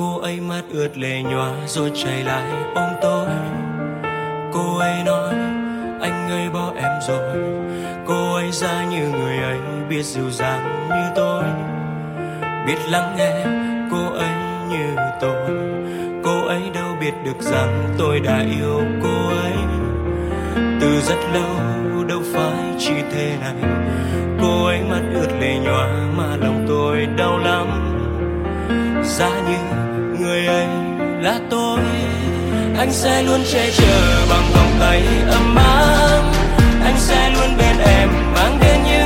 cô ấy mắt ướt lệ nhòa rồi chạy lại ôm tôi. Cô ấy nói, anh ơi, bỏ em rồi. Cô ấy ra như người ấy, biết dịu dàng như tôi. Biết lắng nghe cô ấy như tôi. Cô ấy đâu biết được rằng tôi đã yêu cô ấy. Từ rất lâu, đâu phải chỉ thế này. Cô ấy mắt ướt lệ nhòa mà lòng tôi đau lắm. Giá như người anh là tôi. Anh sẽ luôn che chở bằng vòng tay ấm áp. Anh sẽ luôn bên em mang đến những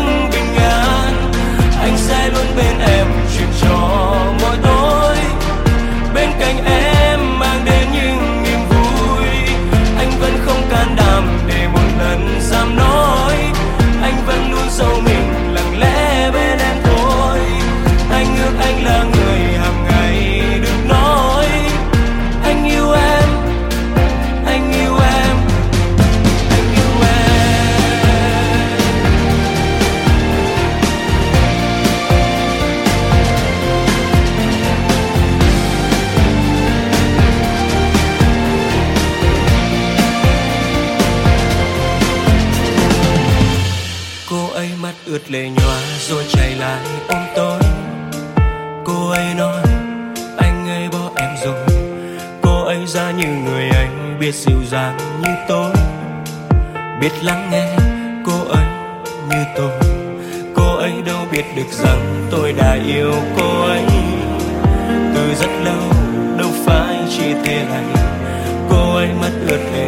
ướt lệ nhòa rồi chạy lại ôm tôi. Cô ấy nói, anh ấy bỏ em rồi. Cô ấy ra như người anh biết dịu dàng như tôi. Biết lắng nghe cô ấy như tôi. Cô ấy đâu biết được rằng tôi đã yêu cô ấy. Từ rất lâu, đâu phải chỉ thế này. Cô ấy mắt ướt lệ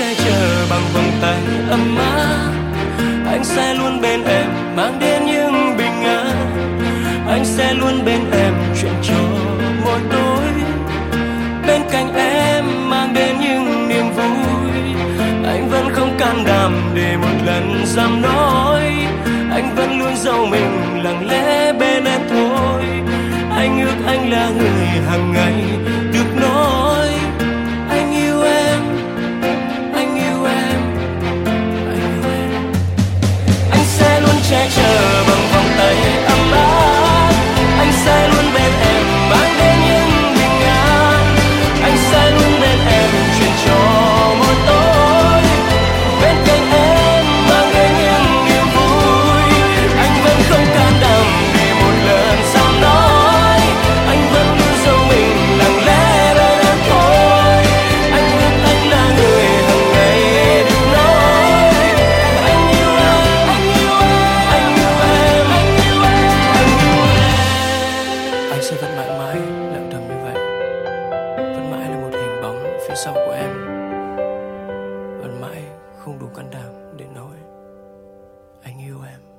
che chở bằng vòng tay ấm áp. Anh sẽ luôn bên em, mang đến những bình an. Anh sẽ luôn bên em, chuyện trò mỗi tối bên cạnh em mang đến những niềm vui. Anh vẫn không can đảm để một lần dám nói. Anh vẫn luôn giấu mình, lặng lẽ bên em thôi. Anh ước anh là người hàng ngày. Sẽ vẫn mãi mãi, lặng thầm như vậy. Vẫn mãi là một hình bóng phía sau của em. Vẫn mãi không đủ can đảm để nói, anh yêu em.